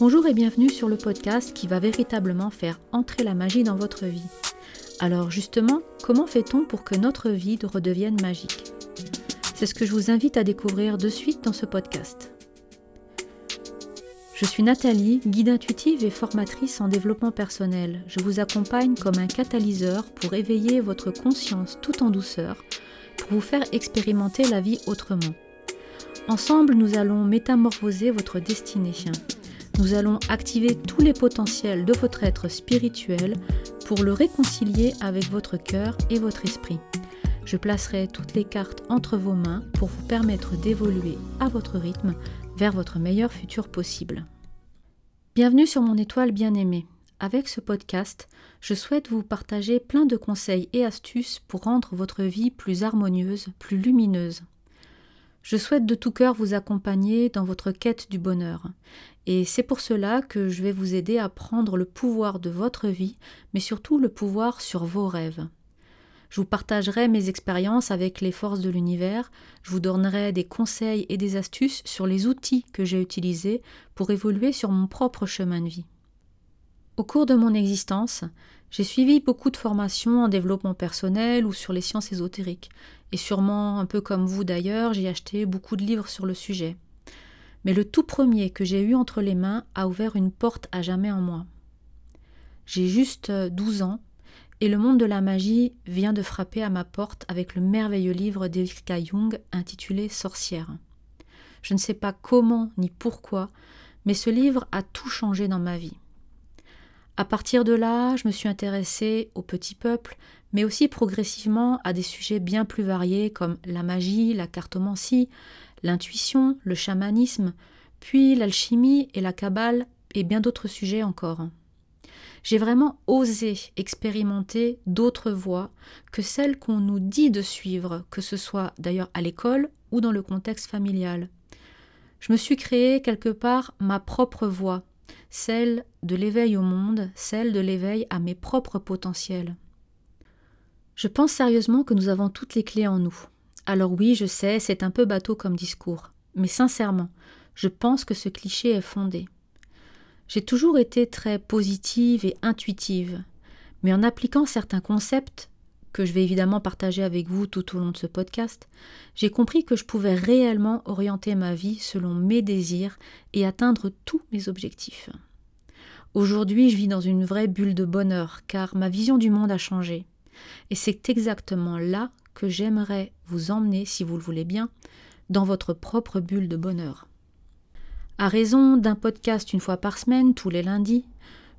Bonjour et bienvenue sur le podcast qui va véritablement faire entrer la magie dans votre vie. Alors justement, comment fait-on pour que notre vie redevienne magique? C'est ce que je vous invite à découvrir de suite dans ce podcast. Je suis Nathalie, guide intuitive et formatrice en développement personnel. Je vous accompagne comme un catalyseur pour éveiller votre conscience tout en douceur, pour vous faire expérimenter la vie autrement. Ensemble, nous allons métamorphoser votre destinée. Nous allons activer tous les potentiels de votre être spirituel pour le réconcilier avec votre cœur et votre esprit. Je placerai toutes les cartes entre vos mains pour vous permettre d'évoluer à votre rythme vers votre meilleur futur possible. Bienvenue sur mon étoile bien-aimée. Avec ce podcast, je souhaite vous partager plein de conseils et astuces pour rendre votre vie plus harmonieuse, plus lumineuse. Je souhaite de tout cœur vous accompagner dans votre quête du bonheur. Et c'est pour cela que je vais vous aider à prendre le pouvoir de votre vie, mais surtout le pouvoir sur vos rêves. Je vous partagerai mes expériences avec les forces de l'univers, je vous donnerai des conseils et des astuces sur les outils que j'ai utilisés pour évoluer sur mon propre chemin de vie. Au cours de mon existence, j'ai suivi beaucoup de formations en développement personnel ou sur les sciences ésotériques, et sûrement un peu comme vous d'ailleurs, j'ai acheté beaucoup de livres sur le sujet. Mais le tout premier que j'ai eu entre les mains a ouvert une porte à jamais en moi. J'ai juste 12 ans et le monde de la magie vient de frapper à ma porte avec le merveilleux livre d'Erika Jung intitulé Sorcière. Je ne sais pas comment ni pourquoi, mais ce livre a tout changé dans ma vie. À partir de là, je me suis intéressée au petit peuple, mais aussi progressivement à des sujets bien plus variés comme la magie, la cartomancie, l'intuition, le chamanisme, puis l'alchimie et la cabale et bien d'autres sujets encore j'ai vraiment osé expérimenter d'autres voies que celles qu'on nous dit de suivre, que ce soit d'ailleurs à l'école ou dans le contexte familial. Je me suis créé quelque part ma propre voie, celle de l'éveil au monde, celle de l'éveil à mes propres potentiels. Je pense sérieusement que nous avons toutes les clés en nous. Alors oui, je sais, c'est un peu bateau comme discours, mais sincèrement, je pense que ce cliché est fondé. J'ai toujours été très positive et intuitive, mais en appliquant certains concepts, que je vais évidemment partager avec vous tout au long de ce podcast, j'ai compris que je pouvais réellement orienter ma vie selon mes désirs et atteindre tous mes objectifs. Aujourd'hui, je vis dans une vraie bulle de bonheur, car ma vision du monde a changé. Et c'est exactement là que j'aimerais vous emmener, si vous le voulez bien, dans votre propre bulle de bonheur. À raison d'un podcast une fois par semaine, tous les lundis,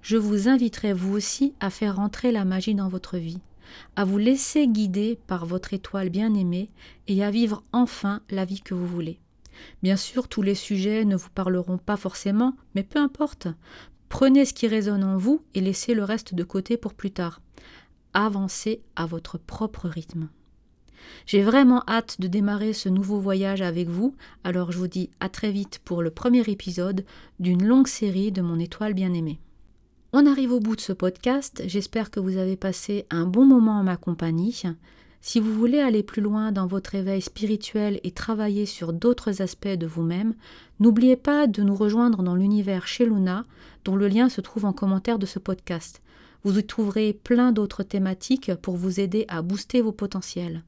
je vous inviterai vous aussi à faire entrer la magie dans votre vie, à vous laisser guider par votre étoile bien-aimée et à vivre enfin la vie que vous voulez. Bien sûr, tous les sujets ne vous parleront pas forcément, mais peu importe. Prenez ce qui résonne en vous et laissez le reste de côté pour plus tard. Avancez à votre propre rythme. J'ai vraiment hâte de démarrer ce nouveau voyage avec vous, alors je vous dis à très vite pour le premier épisode d'une longue série de mon étoile bien-aimée. On arrive au bout de ce podcast, j'espère que vous avez passé un bon moment en ma compagnie. Si vous voulez aller plus loin dans votre éveil spirituel et travailler sur d'autres aspects de vous-même, n'oubliez pas de nous rejoindre dans l'univers chez Luna, dont le lien se trouve en commentaire de ce podcast. Vous y trouverez plein d'autres thématiques pour vous aider à booster vos potentiels.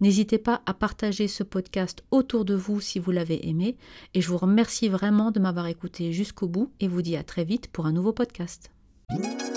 N'hésitez pas à partager ce podcast autour de vous si vous l'avez aimé et je vous remercie vraiment de m'avoir écouté jusqu'au bout et vous dis à très vite pour un nouveau podcast. Música